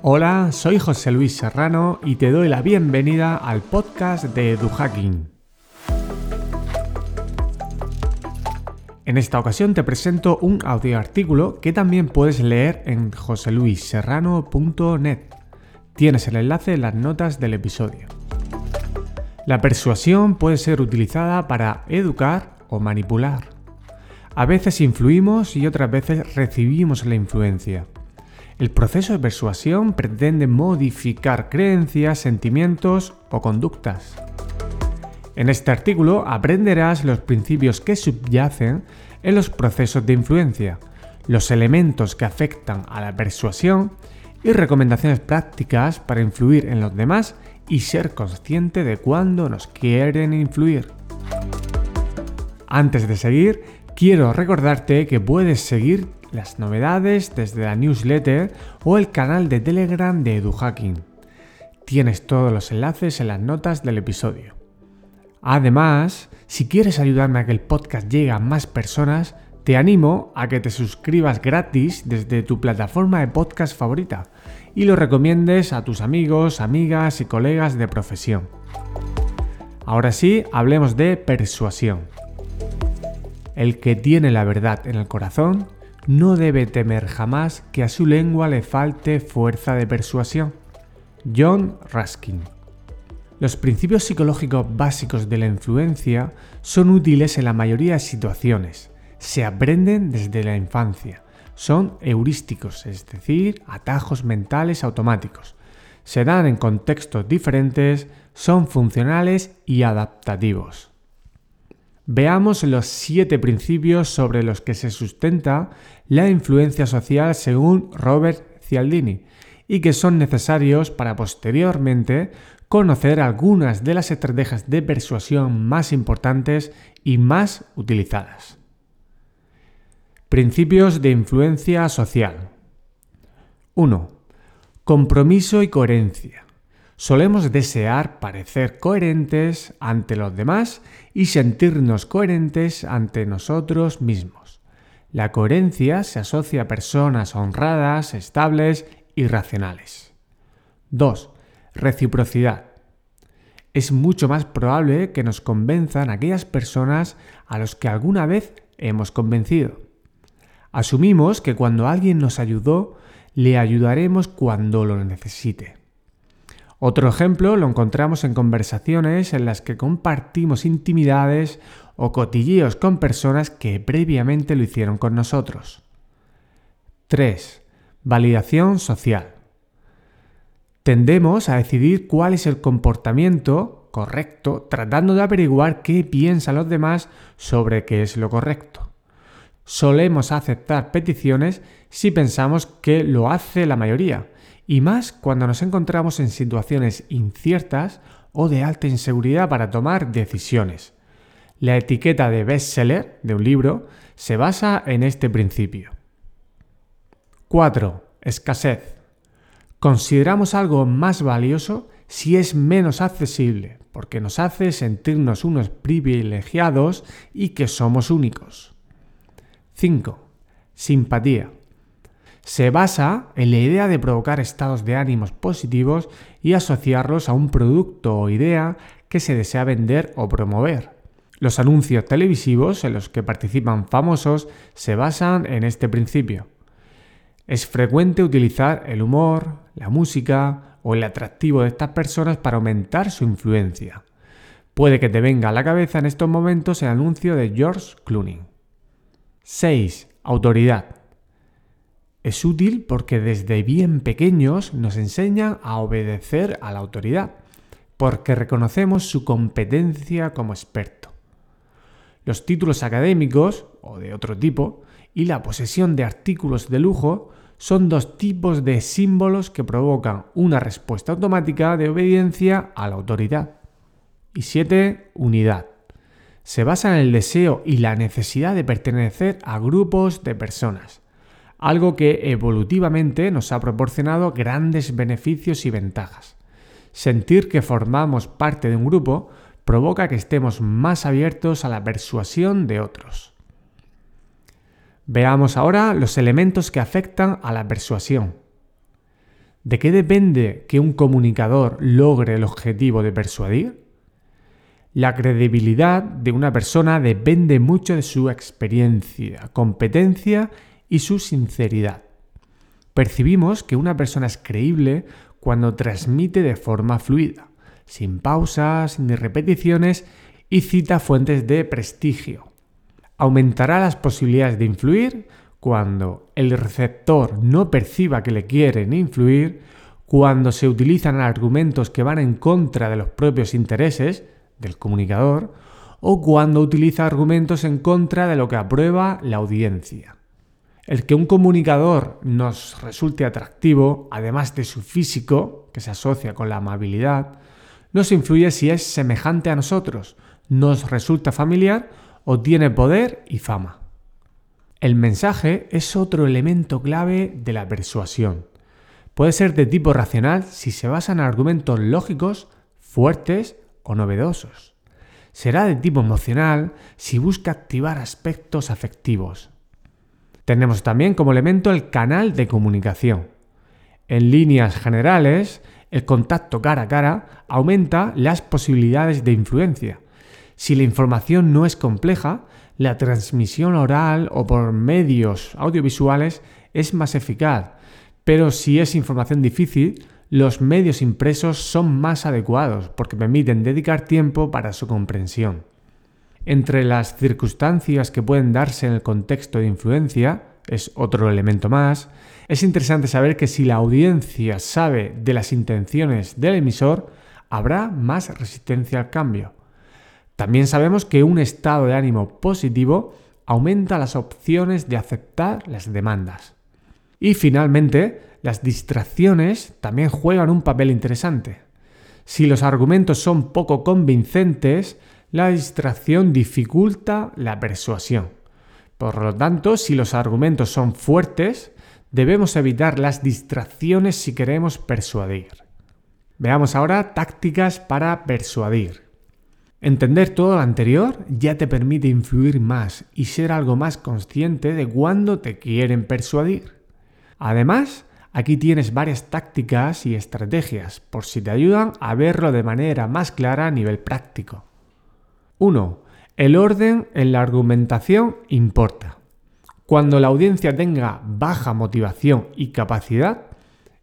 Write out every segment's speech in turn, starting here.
Hola, soy José Luis Serrano y te doy la bienvenida al podcast de EduHacking. En esta ocasión te presento un audioartículo que también puedes leer en joseluisserrano.net. Tienes el enlace en las notas del episodio. La persuasión puede ser utilizada para educar o manipular. A veces influimos y otras veces recibimos la influencia. El proceso de persuasión pretende modificar creencias, sentimientos o conductas. En este artículo aprenderás los principios que subyacen en los procesos de influencia, los elementos que afectan a la persuasión y recomendaciones prácticas para influir en los demás y ser consciente de cuándo nos quieren influir. Antes de seguir, quiero recordarte que puedes seguir las novedades desde la newsletter o el canal de Telegram de EduHacking. Tienes todos los enlaces en las notas del episodio. Además, si quieres ayudarme a que el podcast llegue a más personas, te animo a que te suscribas gratis desde tu plataforma de podcast favorita y lo recomiendes a tus amigos, amigas y colegas de profesión. Ahora sí, hablemos de persuasión. El que tiene la verdad en el corazón no debe temer jamás que a su lengua le falte fuerza de persuasión. John Ruskin los principios psicológicos básicos de la influencia son útiles en la mayoría de situaciones. Se aprenden desde la infancia. Son heurísticos, es decir, atajos mentales automáticos. Se dan en contextos diferentes, son funcionales y adaptativos. Veamos los siete principios sobre los que se sustenta la influencia social según Robert Cialdini y que son necesarios para posteriormente conocer algunas de las estrategias de persuasión más importantes y más utilizadas. Principios de influencia social. 1. Compromiso y coherencia. Solemos desear parecer coherentes ante los demás y sentirnos coherentes ante nosotros mismos. La coherencia se asocia a personas honradas, estables y racionales. 2 Reciprocidad. Es mucho más probable que nos convenzan aquellas personas a los que alguna vez hemos convencido. Asumimos que cuando alguien nos ayudó, le ayudaremos cuando lo necesite. Otro ejemplo lo encontramos en conversaciones en las que compartimos intimidades o cotilleos con personas que previamente lo hicieron con nosotros. 3. Validación social. Tendemos a decidir cuál es el comportamiento correcto tratando de averiguar qué piensan los demás sobre qué es lo correcto. Solemos aceptar peticiones si pensamos que lo hace la mayoría, y más cuando nos encontramos en situaciones inciertas o de alta inseguridad para tomar decisiones. La etiqueta de bestseller de un libro se basa en este principio. 4. Escasez. Consideramos algo más valioso si es menos accesible, porque nos hace sentirnos unos privilegiados y que somos únicos. 5. Simpatía. Se basa en la idea de provocar estados de ánimos positivos y asociarlos a un producto o idea que se desea vender o promover. Los anuncios televisivos en los que participan famosos se basan en este principio. Es frecuente utilizar el humor, la música o el atractivo de estas personas para aumentar su influencia. Puede que te venga a la cabeza en estos momentos el anuncio de George Clooney. 6. Autoridad. Es útil porque desde bien pequeños nos enseñan a obedecer a la autoridad, porque reconocemos su competencia como experto. Los títulos académicos, o de otro tipo, y la posesión de artículos de lujo son dos tipos de símbolos que provocan una respuesta automática de obediencia a la autoridad. Y 7. Unidad. Se basa en el deseo y la necesidad de pertenecer a grupos de personas, algo que evolutivamente nos ha proporcionado grandes beneficios y ventajas. Sentir que formamos parte de un grupo provoca que estemos más abiertos a la persuasión de otros. Veamos ahora los elementos que afectan a la persuasión. ¿De qué depende que un comunicador logre el objetivo de persuadir? La credibilidad de una persona depende mucho de su experiencia, competencia y su sinceridad. Percibimos que una persona es creíble cuando transmite de forma fluida, sin pausas ni repeticiones y cita fuentes de prestigio. Aumentará las posibilidades de influir cuando el receptor no perciba que le quieren influir, cuando se utilizan argumentos que van en contra de los propios intereses del comunicador, o cuando utiliza argumentos en contra de lo que aprueba la audiencia. El que un comunicador nos resulte atractivo, además de su físico, que se asocia con la amabilidad, nos influye si es semejante a nosotros, nos resulta familiar o tiene poder y fama. El mensaje es otro elemento clave de la persuasión. Puede ser de tipo racional si se basa en argumentos lógicos, fuertes o novedosos. Será de tipo emocional si busca activar aspectos afectivos. Tenemos también como elemento el canal de comunicación. En líneas generales, el contacto cara a cara aumenta las posibilidades de influencia. Si la información no es compleja, la transmisión oral o por medios audiovisuales es más eficaz, pero si es información difícil, los medios impresos son más adecuados porque permiten dedicar tiempo para su comprensión. Entre las circunstancias que pueden darse en el contexto de influencia, es otro elemento más, es interesante saber que si la audiencia sabe de las intenciones del emisor, habrá más resistencia al cambio. También sabemos que un estado de ánimo positivo aumenta las opciones de aceptar las demandas. Y finalmente, las distracciones también juegan un papel interesante. Si los argumentos son poco convincentes, la distracción dificulta la persuasión. Por lo tanto, si los argumentos son fuertes, debemos evitar las distracciones si queremos persuadir. Veamos ahora tácticas para persuadir. Entender todo lo anterior ya te permite influir más y ser algo más consciente de cuándo te quieren persuadir. Además, aquí tienes varias tácticas y estrategias por si te ayudan a verlo de manera más clara a nivel práctico. 1. El orden en la argumentación importa. Cuando la audiencia tenga baja motivación y capacidad,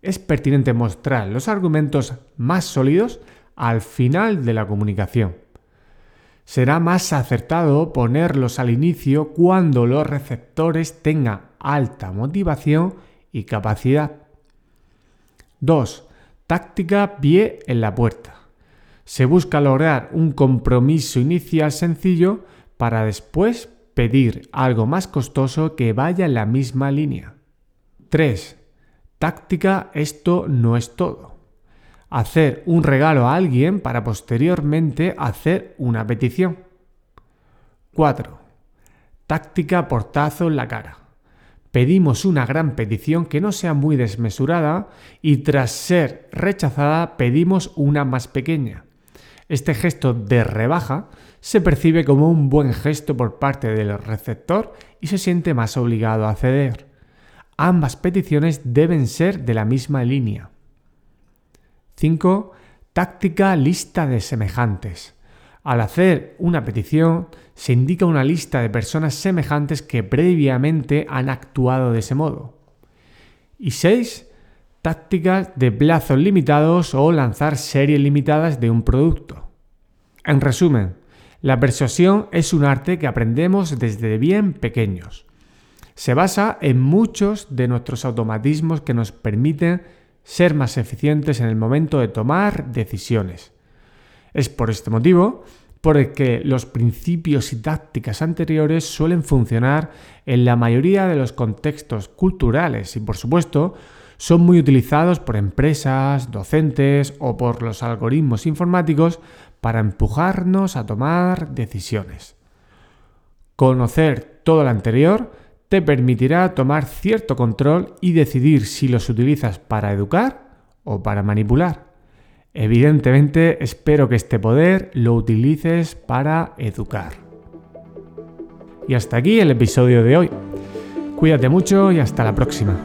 es pertinente mostrar los argumentos más sólidos al final de la comunicación. Será más acertado ponerlos al inicio cuando los receptores tengan alta motivación y capacidad. 2. Táctica pie en la puerta. Se busca lograr un compromiso inicial sencillo para después pedir algo más costoso que vaya en la misma línea. 3. Táctica esto no es todo. Hacer un regalo a alguien para posteriormente hacer una petición. 4. Táctica portazo en la cara pedimos una gran petición que no sea muy desmesurada y tras ser rechazada pedimos una más pequeña. Este gesto de rebaja se percibe como un buen gesto por parte del receptor y se siente más obligado a ceder. Ambas peticiones deben ser de la misma línea. 5. Táctica lista de semejantes. Al hacer una petición, se indica una lista de personas semejantes que previamente han actuado de ese modo. Y 6. Tácticas de plazos limitados o lanzar series limitadas de un producto. En resumen, la persuasión es un arte que aprendemos desde bien pequeños. Se basa en muchos de nuestros automatismos que nos permiten ser más eficientes en el momento de tomar decisiones. Es por este motivo porque los principios y tácticas anteriores suelen funcionar en la mayoría de los contextos culturales y por supuesto son muy utilizados por empresas, docentes o por los algoritmos informáticos para empujarnos a tomar decisiones. Conocer todo lo anterior te permitirá tomar cierto control y decidir si los utilizas para educar o para manipular. Evidentemente espero que este poder lo utilices para educar. Y hasta aquí el episodio de hoy. Cuídate mucho y hasta la próxima.